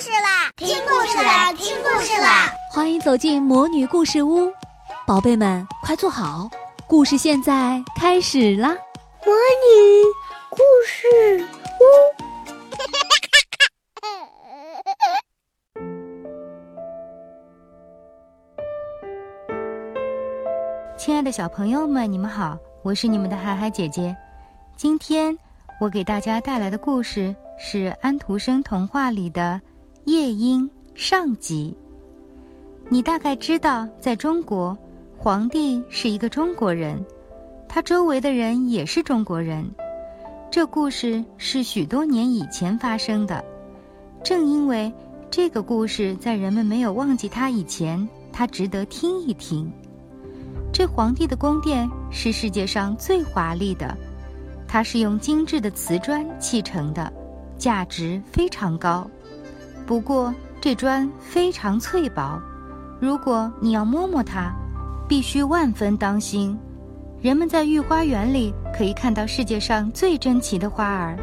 事啦！听故事啦！听故事啦！欢迎走进魔女故事屋，宝贝们快坐好，故事现在开始啦！魔女故事屋，亲爱的小朋友们，你们好，我是你们的海海姐姐。今天我给大家带来的故事是安徒生童话里的《夜莺》上集。你大概知道，在中国，皇帝是一个中国人，他周围的人也是中国人。这故事是许多年以前发生的，正因为这个故事在人们没有忘记它以前，它值得听一听。这皇帝的宫殿是世界上最华丽的，它是用精致的瓷砖砌成的，价值非常高。不过这砖非常脆薄，如果你要摸摸它，必须万分当心。人们在御花园里可以看到世界上最珍奇的花儿，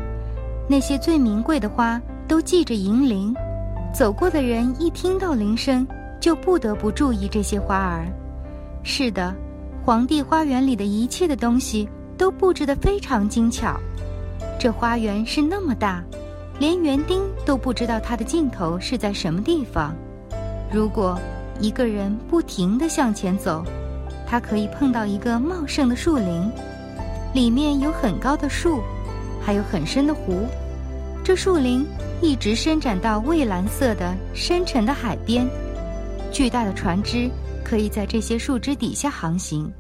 那些最名贵的花都系着银铃，走过的人一听到铃声，就不得不注意这些花儿。是的，皇帝花园里的一切的东西都布置得非常精巧。这花园是那么大，连园丁都不知道它的尽头是在什么地方。如果一个人不停地向前走，他可以碰到一个茂盛的树林，里面有很高的树，还有很深的湖。这树林一直伸展到蔚蓝色的深沉的海边，巨大的船只。可以在这些树枝底下航行。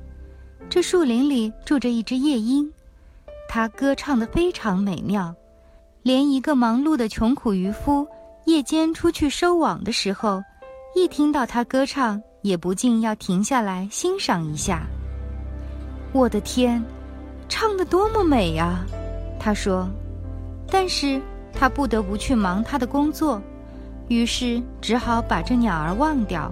这树林里住着一只夜莺，它歌唱得非常美妙，连一个忙碌的穷苦渔夫夜间出去收网的时候，一听到他歌唱，也不禁要停下来欣赏一下。我的天，唱得多么美呀！他说。但是他不得不去忙他的工作，于是只好把这鸟儿忘掉。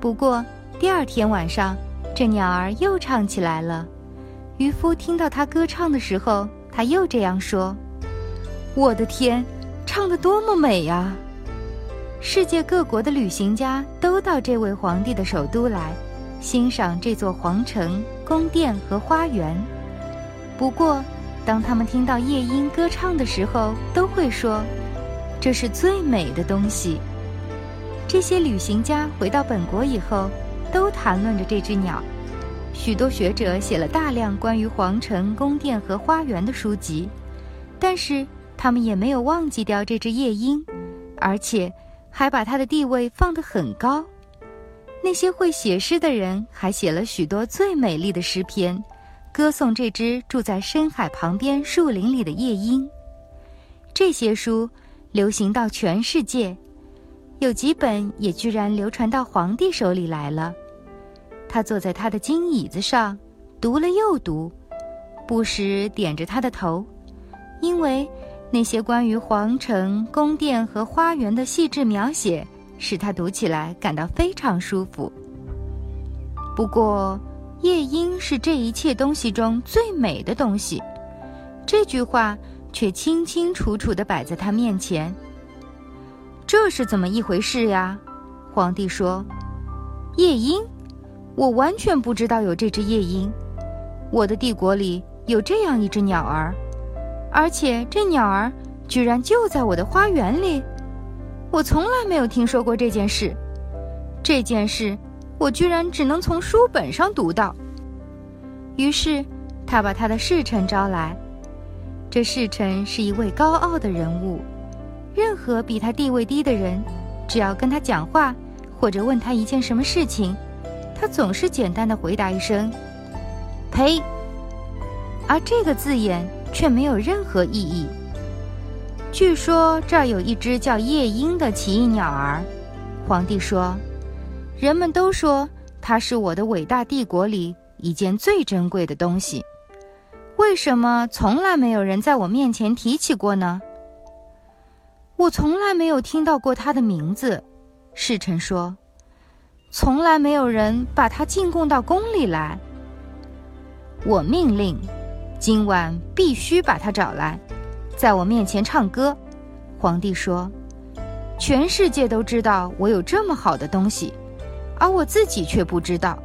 不过，第二天晚上，这鸟儿又唱起来了。渔夫听到他歌唱的时候，他又这样说：“我的天，唱得多么美呀！”世界各国的旅行家都到这位皇帝的首都来，欣赏这座皇城、宫殿和花园。不过，当他们听到夜莺歌唱的时候，都会说：“这是最美的东西。”这些旅行家回到本国以后，都谈论着这只鸟。许多学者写了大量关于皇城、宫殿和花园的书籍，但是他们也没有忘记掉这只夜莺，而且还把它的地位放得很高。那些会写诗的人还写了许多最美丽的诗篇，歌颂这只住在深海旁边树林里的夜莺。这些书流行到全世界。有几本也居然流传到皇帝手里来了。他坐在他的金椅子上，读了又读，不时点着他的头，因为那些关于皇城、宫殿和花园的细致描写，使他读起来感到非常舒服。不过，夜莺是这一切东西中最美的东西，这句话却清清楚楚地摆在他面前。这是怎么一回事呀？皇帝说：“夜莺，我完全不知道有这只夜莺。我的帝国里有这样一只鸟儿，而且这鸟儿居然就在我的花园里。我从来没有听说过这件事。这件事，我居然只能从书本上读到。”于是，他把他的侍臣招来。这侍臣是一位高傲的人物。任何比他地位低的人，只要跟他讲话，或者问他一件什么事情，他总是简单的回答一声“呸”，而这个字眼却没有任何意义。据说这儿有一只叫夜莺的奇异鸟儿，皇帝说，人们都说它是我的伟大帝国里一件最珍贵的东西，为什么从来没有人在我面前提起过呢？我从来没有听到过它的名字，侍臣说：“从来没有人把它进贡到宫里来。”我命令，今晚必须把他找来，在我面前唱歌。皇帝说：“全世界都知道我有这么好的东西，而我自己却不知道。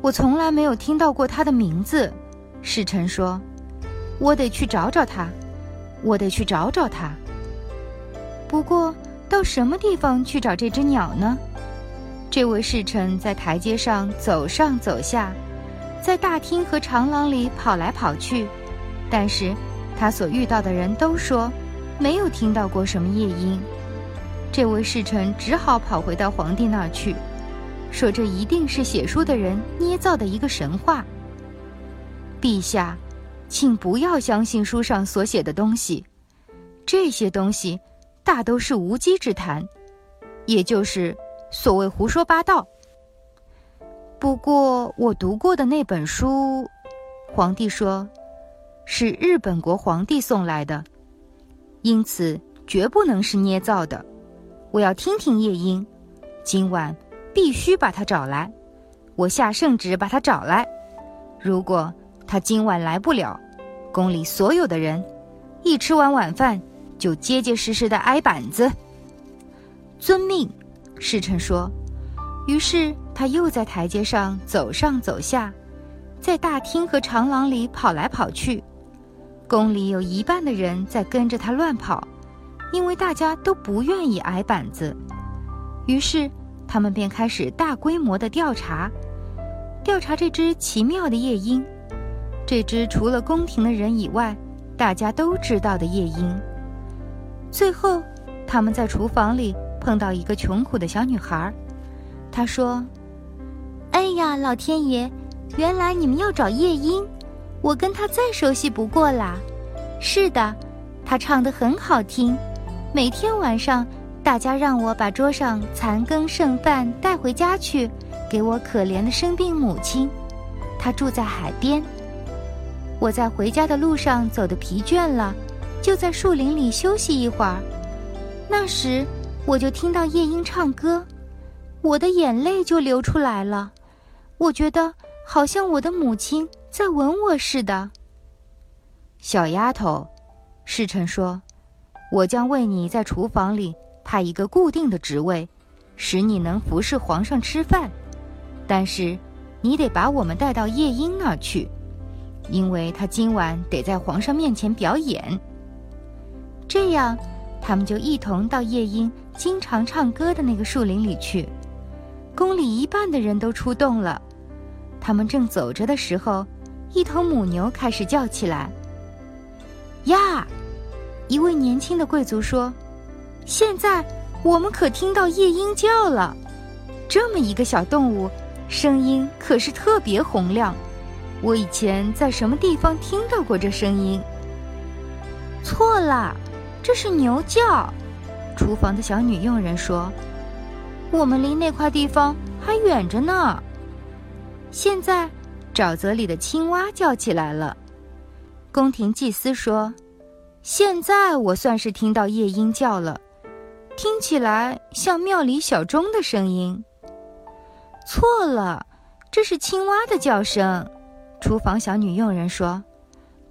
我从来没有听到过他的名字。侍臣说：“我得去找找他，我得去找找他。不过，到什么地方去找这只鸟呢？”这位侍臣在台阶上走上走下，在大厅和长廊里跑来跑去，但是他所遇到的人都说没有听到过什么夜莺。这位侍臣只好跑回到皇帝那儿去，说这一定是写书的人捏造的一个神话。陛下，请不要相信书上所写的东西，这些东西大都是无稽之谈，也就是所谓胡说八道。不过我读过的那本书，皇帝说，是日本国皇帝送来的，因此绝不能是捏造的。我要听听夜莺，今晚必须把他找来。我下圣旨把他找来。如果他今晚来不了，宫里所有的人一吃完晚饭就结结实实的挨板子。遵命，侍臣说。于是他又在台阶上走上走下，在大厅和长廊里跑来跑去。宫里有一半的人在跟着他乱跑。因为大家都不愿意挨板子，于是他们便开始大规模的调查，调查这只奇妙的夜莺，这只除了宫廷的人以外大家都知道的夜莺。最后，他们在厨房里碰到一个穷苦的小女孩，她说：“呀，老天爷，原来你们要找夜莺，我跟他再熟悉不过啦。是的，他唱得很好听。”每天晚上，大家让我把桌上残羹剩饭带回家去，给我可怜的生病母亲。她住在海边。我在回家的路上走得疲倦了，就在树林里休息一会儿。那时，我就听到夜莺唱歌，我的眼泪就流出来了。我觉得好像我的母亲在吻我似的。小丫头，侍臣说。我将为你在厨房里派一个固定的职位，使你能服侍皇上吃饭。但是，你得把我们带到夜莺那儿去，因为他今晚得在皇上面前表演。这样，他们就一同到夜莺经常唱歌的那个树林里去。宫里一半的人都出动了。他们正走着的时候，一头母牛开始叫起来：“呀！”一位年轻的贵族说：“现在我们可听到夜莺叫了。这么一个小动物，声音可是特别洪亮。我以前在什么地方听到过这声音？错了，这是牛叫。”厨房的小女佣人说：“我们离那块地方还远着呢。”现在，沼泽里的青蛙叫起来了。宫廷祭司说。现在我算是听到夜莺叫了，听起来像庙里小钟的声音。错了，这是青蛙的叫声。厨房小女佣人说：“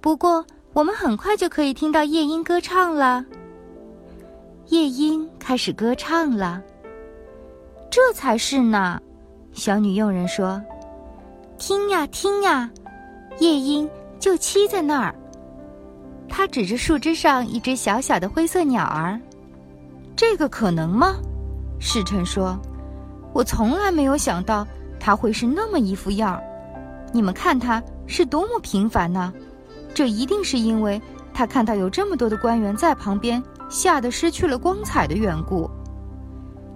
不过我们很快就可以听到夜莺歌唱了。”夜莺开始歌唱了。这才是呢，小女佣人说：“听呀听呀，夜莺就栖在那儿。”他指着树枝上一只小小的灰色鸟儿，这个可能吗？侍臣说：“我从来没有想到它会是那么一副样儿。你们看它是多么平凡呢？这一定是因为他看到有这么多的官员在旁边，吓得失去了光彩的缘故。”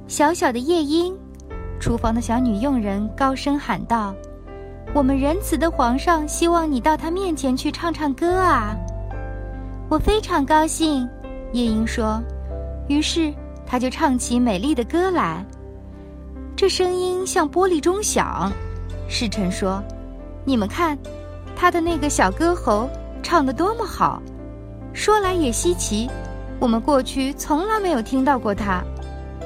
小小的夜莺，厨房的小女佣人高声喊道：“我们仁慈的皇上希望你到他面前去唱唱歌啊！”我非常高兴，夜莺说。于是他就唱起美丽的歌来。这声音像玻璃钟响。侍臣说：“你们看，他的那个小歌喉唱得多么好！说来也稀奇，我们过去从来没有听到过他。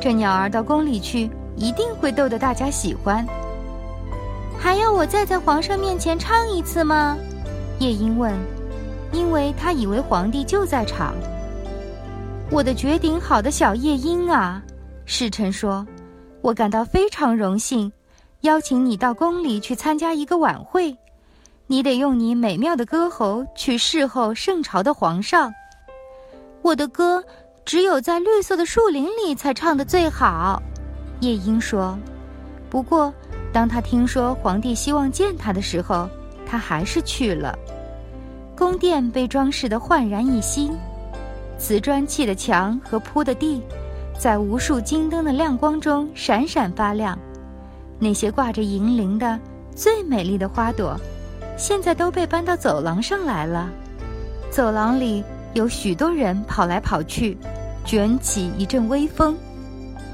这鸟儿到宫里去，一定会逗得大家喜欢。”还要我再在皇上面前唱一次吗？夜莺问。因为他以为皇帝就在场。我的绝顶好的小夜莺啊！侍臣说：“我感到非常荣幸，邀请你到宫里去参加一个晚会。你得用你美妙的歌喉去侍候圣朝的皇上。我的歌只有在绿色的树林里才唱得最好。”夜莺说。不过，当他听说皇帝希望见他的时候，他还是去了。宫殿被装饰得焕然一新，瓷砖砌的墙和铺的地。在无数金灯的亮光中闪闪发亮，那些挂着银铃的最美丽的花朵，现在都被搬到走廊上来了。走廊里有许多人跑来跑去，卷起一阵微风，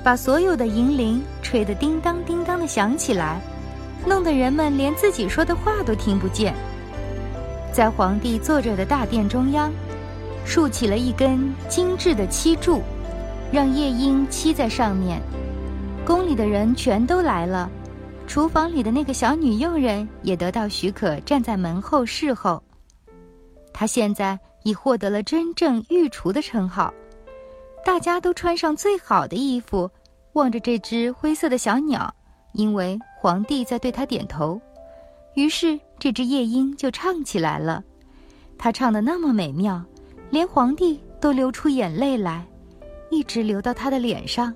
把所有的银铃吹得叮当叮当的响起来，弄得人们连自己说的话都听不见。在皇帝坐着的大殿中央，竖起了一根精致的漆柱。让夜莺栖在上面，宫里的人全都来了，厨房里的那个小女佣人也得到许可，站在门后侍候。她现在已获得了真正御厨的称号。大家都穿上最好的衣服，望着这只灰色的小鸟，因为皇帝在对他点头。于是这只夜莺就唱起来了，它唱的那么美妙，连皇帝都流出眼泪来。一直流到他的脸上，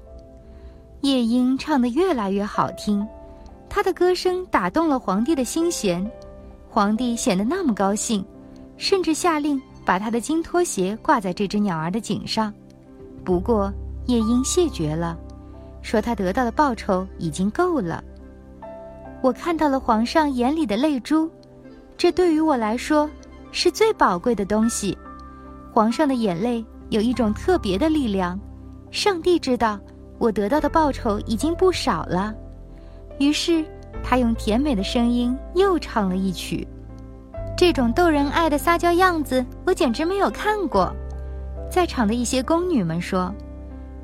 夜莺唱得越来越好听，他的歌声打动了皇帝的心弦，皇帝显得那么高兴，甚至下令把他的金拖鞋挂在这只鸟儿的颈上。不过夜莺谢绝了，说他得到的报酬已经够了。我看到了皇上眼里的泪珠，这对于我来说是最宝贵的东西。皇上的眼泪。有一种特别的力量，上帝知道我得到的报酬已经不少了，于是他用甜美的声音又唱了一曲。这种逗人爱的撒娇样子，我简直没有看过。在场的一些宫女们说，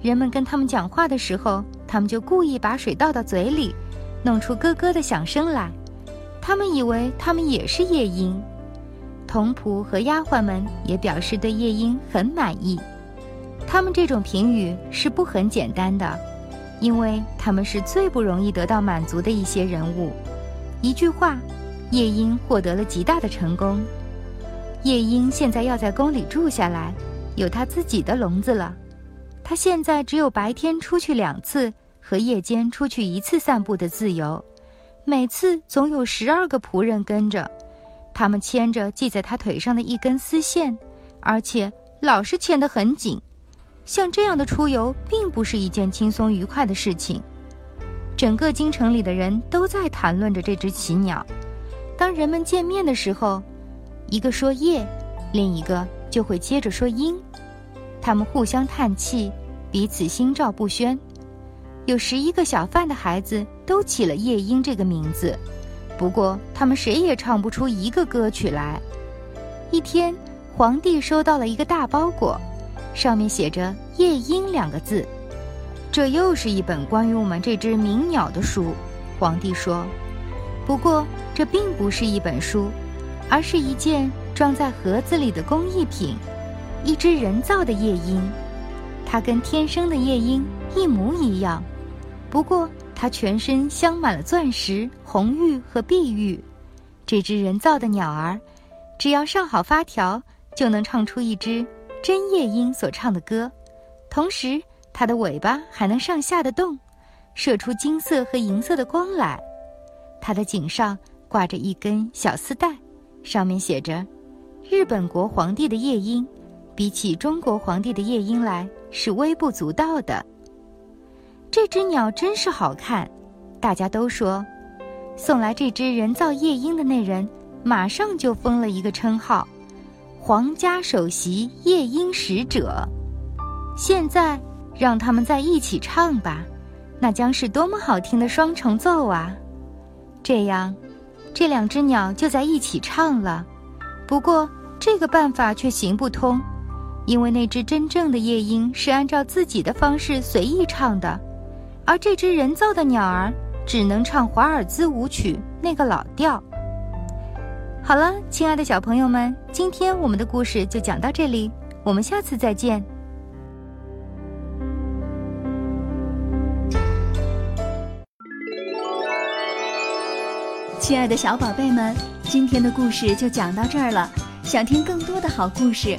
人们跟他们讲话的时候，他们就故意把水倒到嘴里，弄出咯咯的响声来。他们以为他们也是夜莺。童仆和丫鬟们也表示对夜莺很满意，他们这种评语是不很简单的，因为他们是最不容易得到满足的一些人物。一句话，夜莺获得了极大的成功。夜莺现在要在宫里住下来，有他自己的笼子了。他现在只有白天出去两次和夜间出去一次散步的自由，每次总有十二个仆人跟着。他们牵着系在他腿上的一根丝线，而且老是牵得很紧。像这样的出游并不是一件轻松愉快的事情。整个京城里的人都在谈论着这只奇鸟。当人们见面的时候，一个说夜，另一个就会接着说鹰。他们互相叹气，彼此心照不宣。有十一个小贩的孩子都起了夜莺这个名字。不过，他们谁也唱不出一个歌曲来。一天，皇帝收到了一个大包裹，上面写着“夜莺”两个字。这又是一本关于我们这只鸣鸟的书，皇帝说。不过，这并不是一本书，而是一件装在盒子里的工艺品——一只人造的夜莺。它跟天生的夜莺一模一样，不过。它全身镶满了钻石、红玉和碧玉。这只人造的鸟儿，只要上好发条，就能唱出一只真夜莺所唱的歌。同时，它的尾巴还能上下的动，射出金色和银色的光来。它的颈上挂着一根小丝带，上面写着：“日本国皇帝的夜莺，比起中国皇帝的夜莺来，是微不足道的。”这只鸟真是好看，大家都说，送来这只人造夜莺的那人马上就封了一个称号——皇家首席夜莺使者。现在让他们在一起唱吧，那将是多么好听的双重奏啊！这样，这两只鸟就在一起唱了。不过这个办法却行不通，因为那只真正的夜莺是按照自己的方式随意唱的而这只人造的鸟儿只能唱华尔兹舞曲那个老调。好了亲爱的小朋友们今天我们的故事就讲到这里我们下次再见。亲爱的小宝贝们今天的故事就讲到这儿了。想听更多的好故事